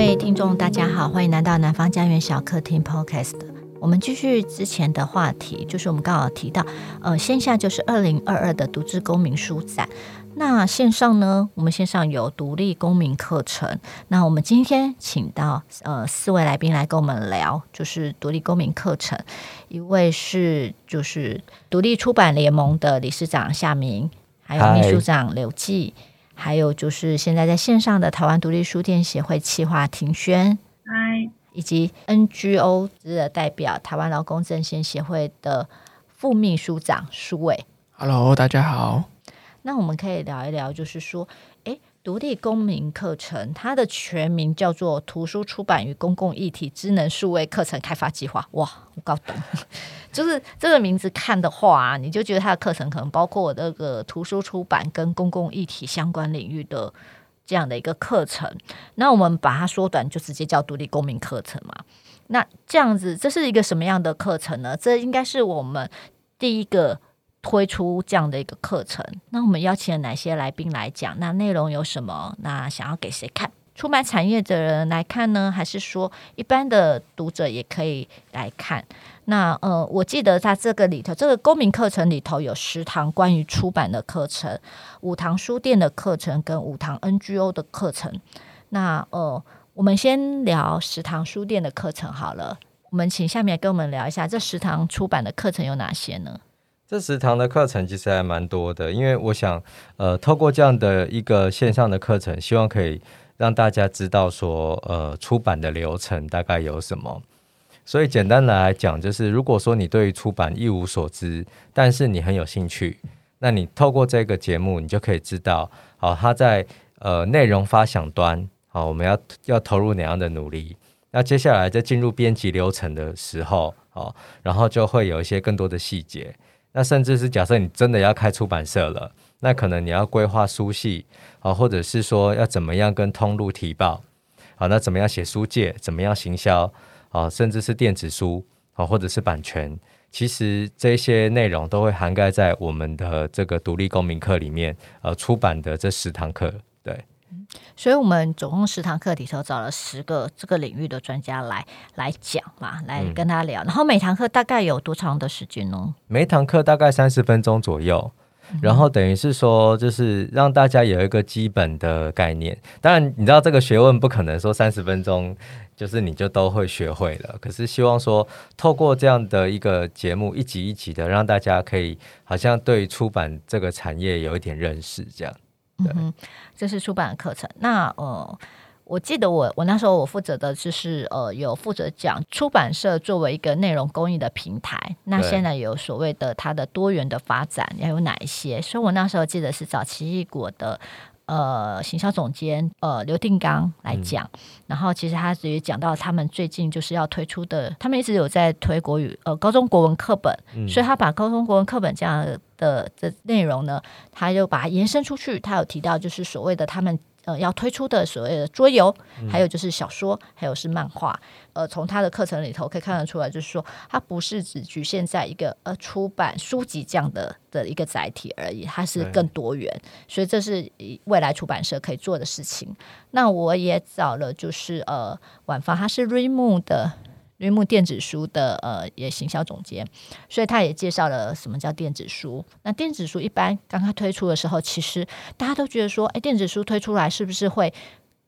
各位听众，大家好，欢迎来到南方家园小客厅 Podcast。我们继续之前的话题，就是我们刚好提到，呃，线下就是二零二二的独自公民书展。那线上呢，我们线上有独立公民课程。那我们今天请到呃四位来宾来跟我们聊，就是独立公民课程。一位是就是独立出版联盟的理事长夏明，还有秘书长刘记。还有就是现在在线上的台湾独立书店协会企划庭轩，嗨，以及 NGO 的代表台湾劳工阵线协会的副秘书长舒伟，Hello，大家好。那我们可以聊一聊，就是说，诶，独立公民课程它的全名叫做图书出版与公共议题智能数位课程开发计划。哇，我搞懂。就是这个名字看的话，你就觉得它的课程可能包括那个图书出版跟公共议题相关领域的这样的一个课程。那我们把它缩短，就直接叫独立公民课程嘛。那这样子，这是一个什么样的课程呢？这应该是我们第一个推出这样的一个课程。那我们邀请了哪些来宾来讲？那内容有什么？那想要给谁看？出版产业的人来看呢，还是说一般的读者也可以来看？那呃，我记得在这个里头，这个公民课程里头有十堂关于出版的课程，五堂书店的课程跟五堂 NGO 的课程。那呃，我们先聊十堂书店的课程好了。我们请下面跟我们聊一下这十堂出版的课程有哪些呢？这十堂的课程其实还蛮多的，因为我想呃，透过这样的一个线上的课程，希望可以让大家知道说呃，出版的流程大概有什么。所以简单的来讲，就是如果说你对于出版一无所知，但是你很有兴趣，那你透过这个节目，你就可以知道，好，它在呃内容发想端，好，我们要要投入哪样的努力。那接下来在进入编辑流程的时候，好，然后就会有一些更多的细节。那甚至是假设你真的要开出版社了，那可能你要规划书系，啊，或者是说要怎么样跟通路提报，好，那怎么样写书介，怎么样行销。啊，甚至是电子书啊，或者是版权，其实这些内容都会涵盖在我们的这个独立公民课里面，呃，出版的这十堂课。对，所以我们总共十堂课里头找了十个这个领域的专家来来讲嘛，来跟他聊。嗯、然后每堂课大概有多长的时间呢？每堂课大概三十分钟左右。然后等于是说，就是让大家有一个基本的概念。当然，你知道这个学问不可能说三十分钟就是你就都会学会了。可是希望说，透过这样的一个节目，一集一集的，让大家可以好像对出版这个产业有一点认识，这样。对。嗯，这是出版的课程。那呃。我记得我我那时候我负责的就是呃有负责讲出版社作为一个内容公益的平台，那现在有所谓的它的多元的发展要有哪一些？所以我那时候记得是找奇异果的呃行销总监呃刘定刚来讲，嗯、然后其实他也讲到他们最近就是要推出的，他们一直有在推国语呃高中国文课本，嗯、所以他把高中国文课本这样的的内容呢，他就把它延伸出去，他有提到就是所谓的他们。呃，要推出的所谓的桌游，还有就是小说，嗯、还有是漫画。呃，从他的课程里头可以看得出来，就是说，它不是只局限在一个呃出版书籍这样的的一个载体而已，它是更多元。所以这是未来出版社可以做的事情。那我也找了，就是呃，晚芳，他是 Remo 的。瑞木电子书的呃也行销总监，所以他也介绍了什么叫电子书。那电子书一般刚刚推出的时候，其实大家都觉得说，哎，电子书推出来是不是会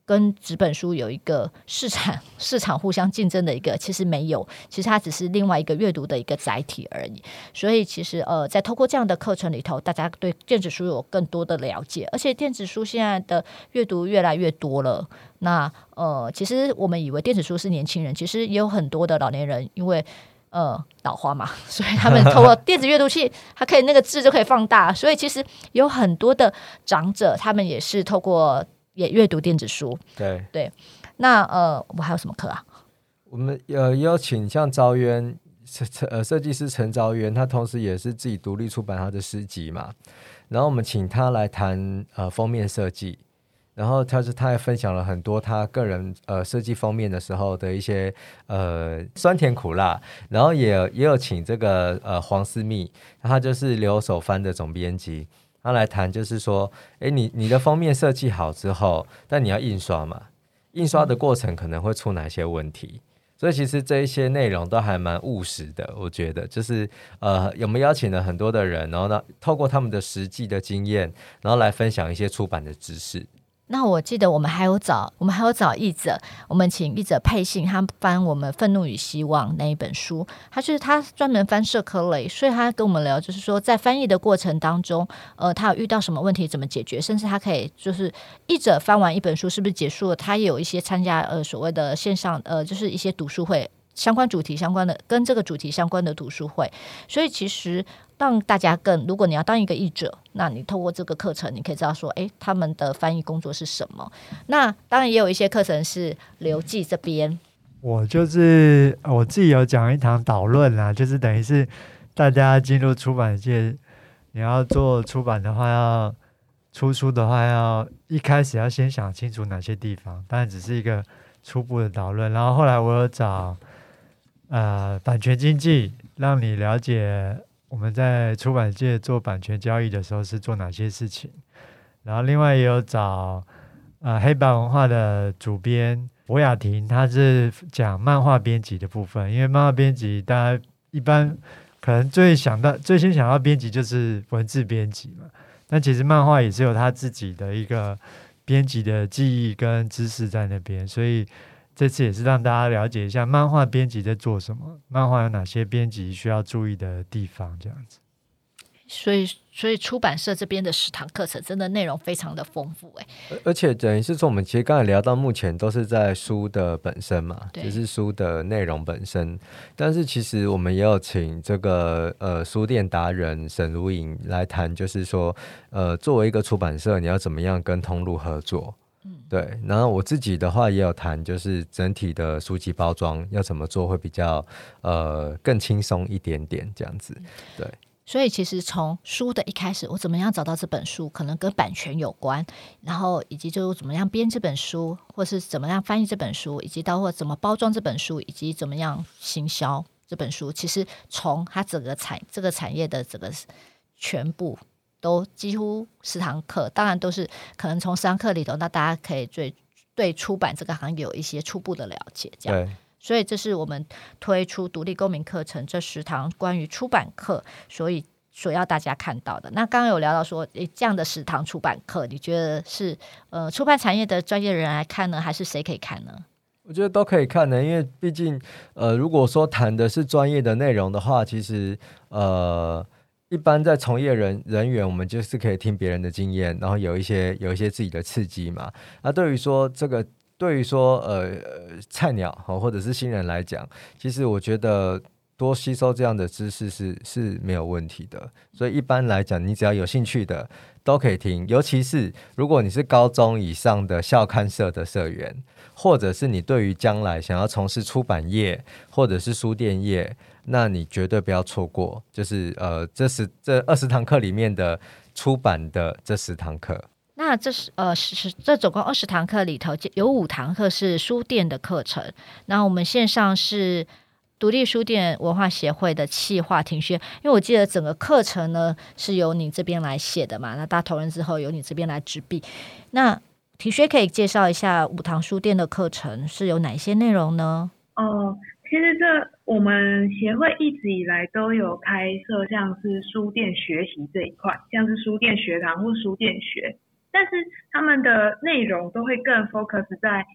跟纸本书有一个市场市场互相竞争的一个，其实没有，其实它只是另外一个阅读的一个载体而已。所以其实呃，在透过这样的课程里头，大家对电子书有更多的了解，而且电子书现在的阅读越来越多了。那呃，其实我们以为电子书是年轻人，其实也有很多的老年人，因为呃老花嘛，所以他们透过 电子阅读器，它可以那个字就可以放大，所以其实有很多的长者，他们也是透过。也阅读电子书，对对。那呃，我们还有什么课啊？我们呃邀请像昭渊设呃设计师陈昭渊，他同时也是自己独立出版他的诗集嘛。然后我们请他来谈呃封面设计，然后他是他也分享了很多他个人呃设计封面的时候的一些呃酸甜苦辣。然后也也有请这个呃黄思密，他就是留守番的总编辑。他来谈，就是说，诶，你你的封面设计好之后，但你要印刷嘛？印刷的过程可能会出哪些问题。所以其实这一些内容都还蛮务实的，我觉得就是呃，有没有邀请了很多的人，然后呢，透过他们的实际的经验，然后来分享一些出版的知识。那我记得我们还有找，我们还有找译者，我们请译者配信，他翻我们《愤怒与希望》那一本书，他就是他专门翻社科类，所以他跟我们聊，就是说在翻译的过程当中，呃，他有遇到什么问题，怎么解决，甚至他可以就是译者翻完一本书是不是结束了，他也有一些参加呃所谓的线上呃就是一些读书会。相关主题相关的，跟这个主题相关的读书会，所以其实让大家更，如果你要当一个译者，那你透过这个课程，你可以知道说，诶，他们的翻译工作是什么。那当然也有一些课程是刘记这边，我就是我自己有讲一堂导论啦，就是等于是大家进入出版界，你要做出版的话，要出书的话，要一开始要先想清楚哪些地方，当然只是一个初步的导论，然后后来我有找。呃，版权经济让你了解我们在出版界做版权交易的时候是做哪些事情。然后另外也有找呃黑白文化的主编博雅婷，他是讲漫画编辑的部分。因为漫画编辑大家一般可能最想到最先想到编辑就是文字编辑嘛，但其实漫画也是有他自己的一个编辑的技艺跟知识在那边，所以。这次也是让大家了解一下漫画编辑在做什么，漫画有哪些编辑需要注意的地方，这样子。所以，所以出版社这边的十堂课程真的内容非常的丰富，哎。而且等于是说，我们其实刚才聊到目前都是在书的本身嘛，就是书的内容本身。但是其实我们也有请这个呃书店达人沈如颖来谈，就是说呃作为一个出版社，你要怎么样跟通路合作。对，然后我自己的话也有谈，就是整体的书籍包装要怎么做会比较呃更轻松一点点这样子。对，所以其实从书的一开始，我怎么样找到这本书，可能跟版权有关，然后以及就怎么样编这本书，或是怎么样翻译这本书，以及到或怎么包装这本书，以及怎么样行销这本书，其实从它整个产这个产业的整个全部。都几乎十堂课，当然都是可能从十堂课里头，那大家可以对对出版这个行业有一些初步的了解，这样。所以这是我们推出独立公民课程这十堂关于出版课，所以所要大家看到的。那刚刚有聊到说，诶，这样的十堂出版课，你觉得是呃出版产业的专业人来看呢，还是谁可以看呢？我觉得都可以看的，因为毕竟呃，如果说谈的是专业的内容的话，其实呃。一般在从业人人员，我们就是可以听别人的经验，然后有一些有一些自己的刺激嘛。那对于说这个，对于说呃菜鸟或者是新人来讲，其实我觉得多吸收这样的知识是是没有问题的。所以一般来讲，你只要有兴趣的都可以听，尤其是如果你是高中以上的校刊社的社员，或者是你对于将来想要从事出版业或者是书店业。那你绝对不要错过，就是呃，这是这二十堂课里面的出版的这十堂课。那这是呃是这总共二十堂课里头，有五堂课是书店的课程。那我们线上是独立书店文化协会的企划庭轩，因为我记得整个课程呢是由你这边来写的嘛。那大家投人之后由你这边来执笔。那庭轩可以介绍一下五堂书店的课程是有哪些内容呢？哦。其实这我们协会一直以来都有开设像是书店学习这一块，像是书店学堂或书店学，但是他们的内容都会更 focus 在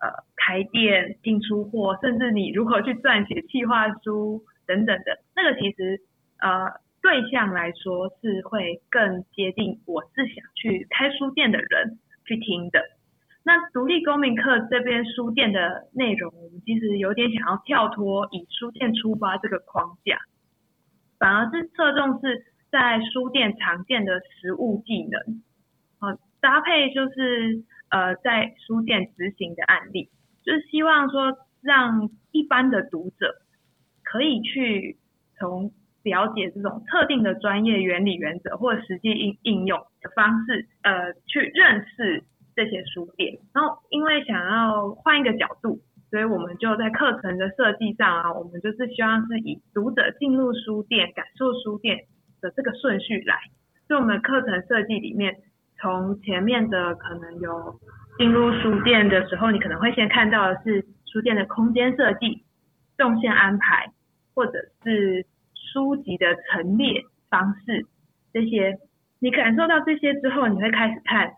呃开店、进出货，甚至你如何去撰写计划书等等的。那个其实呃对象来说是会更接近我是想去开书店的人去听的。那独立公民课这边书店的内容，我们其实有点想要跳脱以书店出发这个框架，反而是侧重是在书店常见的实务技能，好搭配就是呃在书店执行的案例，就是希望说让一般的读者可以去从了解这种特定的专业原理原则或实际应应用的方式，呃去认识。这些书店，然后因为想要换一个角度，所以我们就在课程的设计上啊，我们就是希望是以读者进入书店、感受书店的这个顺序来。所以我们的课程设计里面从前面的可能有进入书店的时候，你可能会先看到的是书店的空间设计、动线安排，或者是书籍的陈列方式这些。你感受到这些之后，你会开始看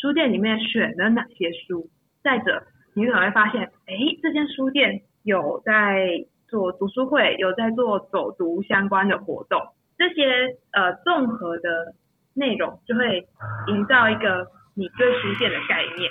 书店里面选了哪些书。再者，你可能会发现，哎，这间书店有在做读书会，有在做走读相关的活动，这些呃综合的。内容就会营造一个你对书店的概念，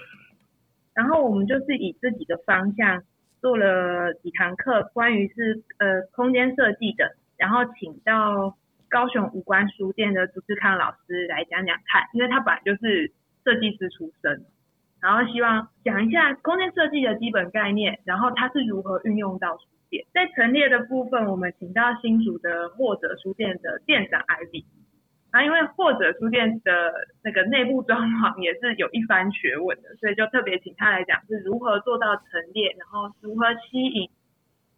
然后我们就是以自己的方向做了几堂课，关于是呃空间设计的，然后请到高雄五官书店的朱志康老师来讲讲看，因为他本来就是设计师出身，然后希望讲一下空间设计的基本概念，然后它是如何运用到书店。在陈列的部分，我们请到新竹的或者书店的店长 Ivy。啊，因为或者书店的那个内部装潢也是有一番学问的，所以就特别请他来讲是如何做到陈列，然后如何吸引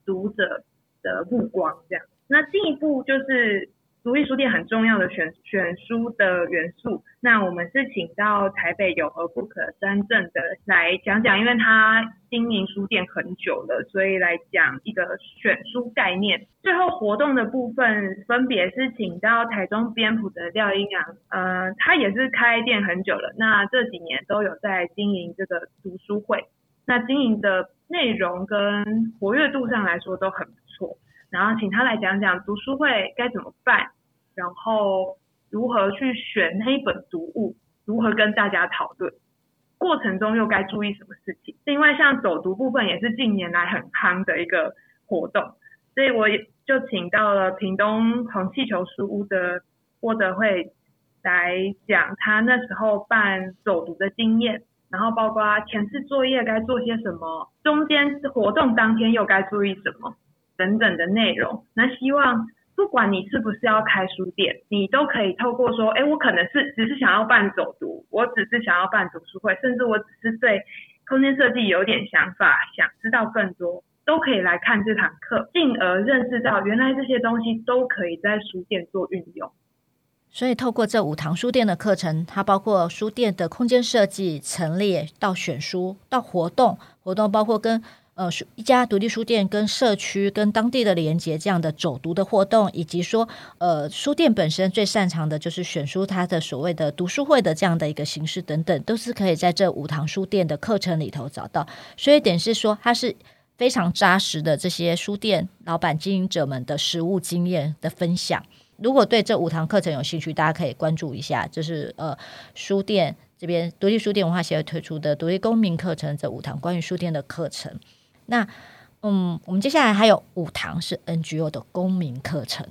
读者的目光这样。那进一步就是。独立书店很重要的选选书的元素，那我们是请到台北有和 book 三正的来讲讲，因为他经营书店很久了，所以来讲一个选书概念。最后活动的部分分别是请到台中边埔的廖英阳，呃，他也是开店很久了，那这几年都有在经营这个读书会，那经营的内容跟活跃度上来说都很不错。然后请他来讲讲读书会该怎么办，然后如何去选那一本读物，如何跟大家讨论，过程中又该注意什么事情。另外，像走读部分也是近年来很夯的一个活动，所以我也就请到了屏东红气球书屋的郭德惠来讲他那时候办走读的经验，然后包括前次作业该做些什么，中间活动当天又该注意什么。等等的内容，那希望不管你是不是要开书店，你都可以透过说，哎，我可能是只是想要办走读，我只是想要办读书会，甚至我只是对空间设计有点想法，想知道更多，都可以来看这堂课，进而认识到原来这些东西都可以在书店做运用。所以透过这五堂书店的课程，它包括书店的空间设计、陈列到选书到活动，活动包括跟。呃，书一家独立书店跟社区、跟当地的连接，这样的走读的活动，以及说，呃，书店本身最擅长的就是选书，它的所谓的读书会的这样的一个形式等等，都是可以在这五堂书店的课程里头找到。所以点是说，它是非常扎实的这些书店老板经营者们的实务经验的分享。如果对这五堂课程有兴趣，大家可以关注一下，就是呃，书店这边独立书店文化协会推出的独立公民课程这五堂关于书店的课程。那，嗯，我们接下来还有五堂是 NGO 的公民课程。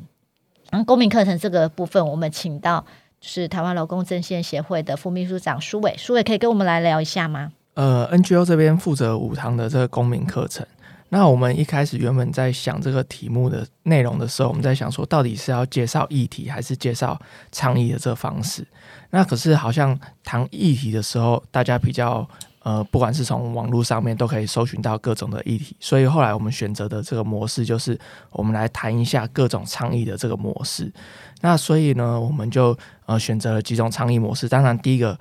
然后公民课程这个部分，我们请到是台湾劳工阵线协会的副秘书长苏伟，苏伟可以跟我们来聊一下吗？呃，NGO 这边负责五堂的这个公民课程。那我们一开始原本在想这个题目的内容的时候，我们在想说，到底是要介绍议题，还是介绍倡议的这个方式？那可是好像谈议题的时候，大家比较。呃，不管是从网络上面都可以搜寻到各种的议题，所以后来我们选择的这个模式就是，我们来谈一下各种倡议的这个模式。那所以呢，我们就呃选择了几种倡议模式。当然，第一个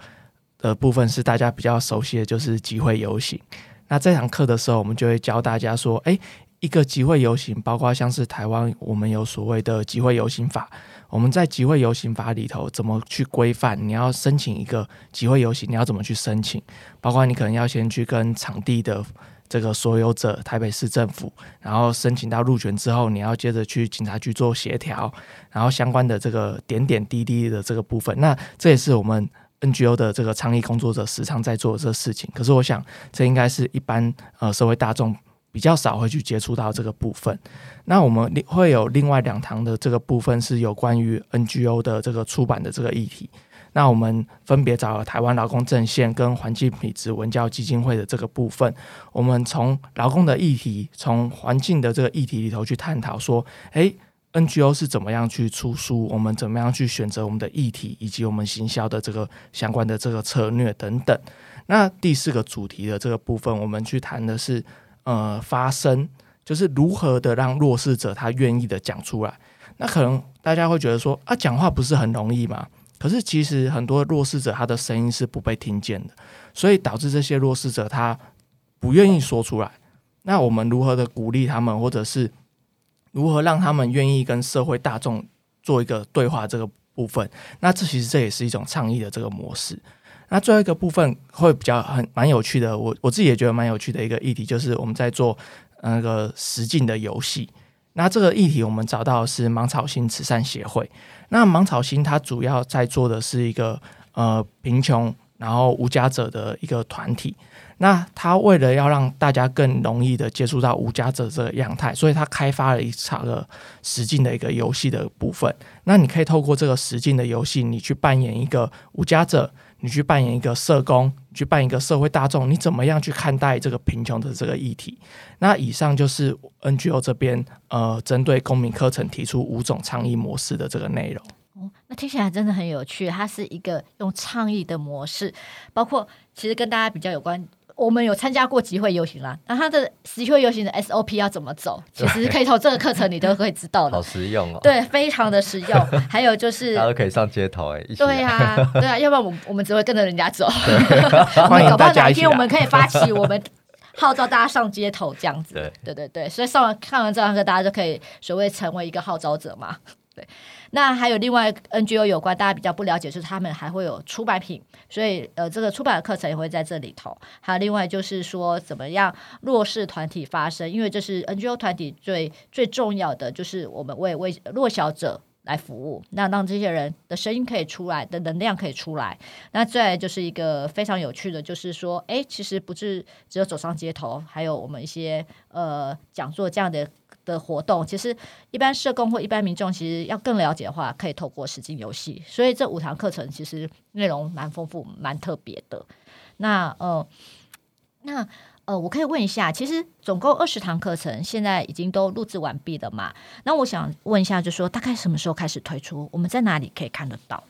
的部分是大家比较熟悉的，就是集会游行。那这堂课的时候，我们就会教大家说，诶，一个集会游行，包括像是台湾，我们有所谓的集会游行法。我们在集会游行法里头怎么去规范？你要申请一个集会游行，你要怎么去申请？包括你可能要先去跟场地的这个所有者，台北市政府，然后申请到入权之后，你要接着去警察局做协调，然后相关的这个点点滴滴的这个部分，那这也是我们 NGO 的这个倡议工作者时常在做的这事情。可是我想，这应该是一般呃社会大众。比较少会去接触到这个部分，那我们会有另外两堂的这个部分是有关于 NGO 的这个出版的这个议题。那我们分别找了台湾劳工阵线跟环境品质文教基金会的这个部分，我们从劳工的议题，从环境的这个议题里头去探讨说，诶，NGO 是怎么样去出书，我们怎么样去选择我们的议题，以及我们行销的这个相关的这个策略等等。那第四个主题的这个部分，我们去谈的是。呃，发声就是如何的让弱势者他愿意的讲出来。那可能大家会觉得说啊，讲话不是很容易吗？可是其实很多弱势者他的声音是不被听见的，所以导致这些弱势者他不愿意说出来。那我们如何的鼓励他们，或者是如何让他们愿意跟社会大众做一个对话这个部分？那这其实这也是一种倡议的这个模式。那最后一个部分会比较很蛮有趣的，我我自己也觉得蛮有趣的一个议题，就是我们在做那个实境的游戏。那这个议题我们找到是芒草心慈善协会。那芒草心它主要在做的是一个呃贫穷然后无家者的一个团体。那他为了要让大家更容易的接触到无家者这个样态，所以他开发了一场的实境的一个游戏的部分。那你可以透过这个实境的游戏，你去扮演一个无家者。你去扮演一个社工，你去扮演一个社会大众，你怎么样去看待这个贫穷的这个议题？那以上就是 NGO 这边呃，针对公民课程提出五种倡议模式的这个内容。哦，那听起来真的很有趣。它是一个用倡议的模式，包括其实跟大家比较有关。我们有参加过集会游行啦，那他的集会游行的 SOP 要怎么走？其实可以从这个课程你都可以知道的，好实用哦。对，非常的实用。还有就是，大家都可以上街头哎，对啊，对啊，要不然我们我们只会跟着人家走。欢迎大家一起。我们可以发起，我们号召大家上街头这样子。对对对对，所以上完看完这堂课，大家就可以所谓成为一个号召者嘛。对。那还有另外 NGO 有关大家比较不了解，就是他们还会有出版品，所以呃，这个出版的课程也会在这里头。还有另外就是说，怎么样弱势团体发声，因为这是 NGO 团体最最重要的，就是我们为为弱小者来服务，那让这些人的声音可以出来，的能量可以出来。那再来就是一个非常有趣的，就是说，哎，其实不是只有走上街头，还有我们一些呃讲座这样的。的活动，其实一般社工或一般民众，其实要更了解的话，可以透过实境游戏。所以这五堂课程其实内容蛮丰富、蛮特别的。那呃，那呃，我可以问一下，其实总共二十堂课程，现在已经都录制完毕了嘛？那我想问一下，就说大概什么时候开始推出？我们在哪里可以看得到？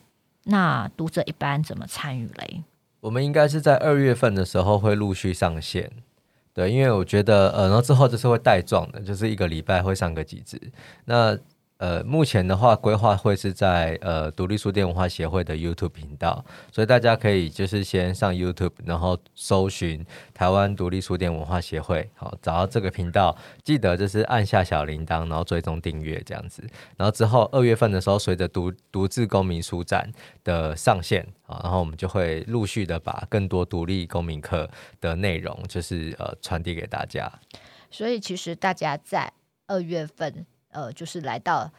那读者一般怎么参与嘞？我们应该是在二月份的时候会陆续上线。对，因为我觉得，呃，然后之后就是会带状的，就是一个礼拜会上个几次。那呃，目前的话，规划会是在呃独立书店文化协会的 YouTube 频道，所以大家可以就是先上 YouTube，然后搜寻台湾独立书店文化协会，好，找到这个频道，记得就是按下小铃铛，然后追踪订阅这样子。然后之后二月份的时候，随着独独自公民书展的上线，啊，然后我们就会陆续的把更多独立公民课的内容，就是呃传递给大家。所以其实大家在二月份。呃，就是来到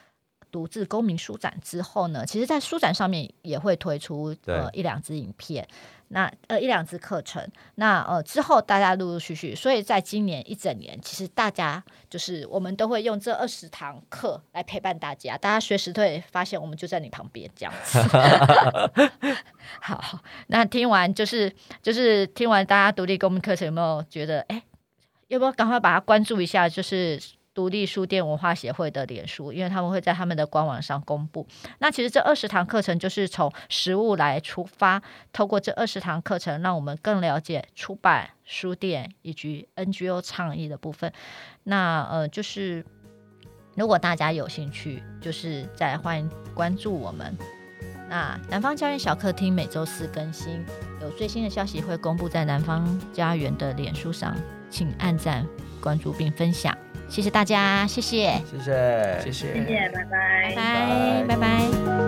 独自公民书展之后呢，其实，在书展上面也会推出呃一两支影片，那呃一两支课程，那呃之后大家陆陆续续，所以在今年一整年，其实大家就是我们都会用这二十堂课来陪伴大家，大家随时会发现我们就在你旁边这样子。好，那听完就是就是听完大家独立公民课程，有没有觉得哎，要不要赶快把它关注一下？就是。独立书店文化协会的脸书，因为他们会在他们的官网上公布。那其实这二十堂课程就是从实物来出发，透过这二十堂课程，让我们更了解出版、书店以及 NGO 倡议的部分。那呃，就是如果大家有兴趣，就是再欢迎关注我们。那南方家园小客厅每周四更新，有最新的消息会公布在南方家园的脸书上，请按赞、关注并分享。谢谢大家，谢谢，谢谢，谢谢，谢谢，拜拜，拜拜，拜拜。